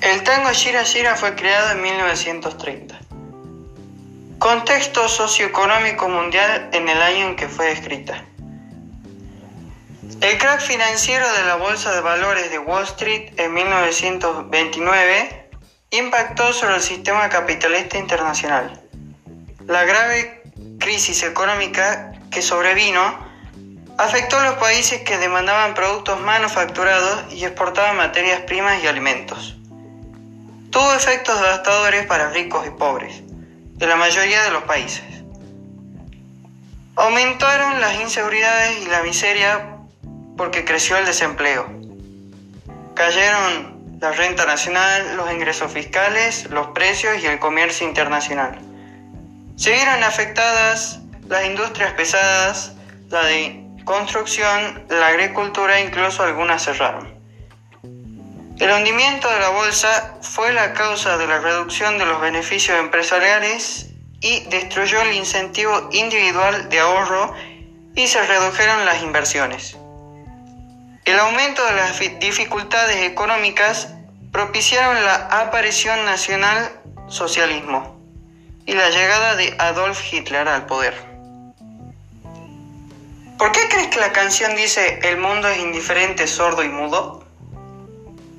El tango Shira Shira fue creado en 1930. Contexto socioeconómico mundial en el año en que fue escrita. El crack financiero de la Bolsa de Valores de Wall Street en 1929 impactó sobre el sistema capitalista internacional. La grave crisis económica que sobrevino afectó a los países que demandaban productos manufacturados y exportaban materias primas y alimentos. Tuvo efectos devastadores para ricos y pobres de la mayoría de los países. Aumentaron las inseguridades y la miseria porque creció el desempleo. Cayeron la renta nacional, los ingresos fiscales, los precios y el comercio internacional. Se vieron afectadas las industrias pesadas, la de construcción, la agricultura incluso algunas cerraron. El hundimiento de la bolsa fue la causa de la reducción de los beneficios empresariales y destruyó el incentivo individual de ahorro y se redujeron las inversiones. El aumento de las dificultades económicas propiciaron la aparición nacional socialismo y la llegada de Adolf Hitler al poder. ¿Por qué crees que la canción dice el mundo es indiferente, sordo y mudo?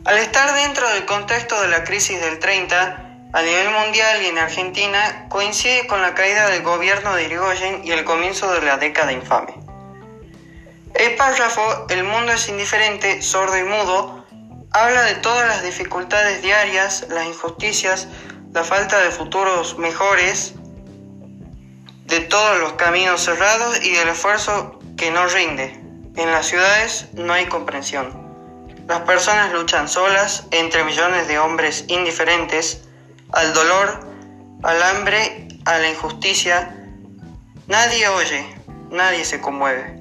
Al estar dentro del contexto de la crisis del 30, a nivel mundial y en Argentina, coincide con la caída del gobierno de Irigoyen y el comienzo de la década infame. El párrafo El mundo es indiferente, sordo y mudo habla de todas las dificultades diarias, las injusticias, la falta de futuros mejores, de todos los caminos cerrados y del esfuerzo que no rinde. En las ciudades no hay comprensión. Las personas luchan solas entre millones de hombres indiferentes al dolor, al hambre, a la injusticia. Nadie oye, nadie se conmueve.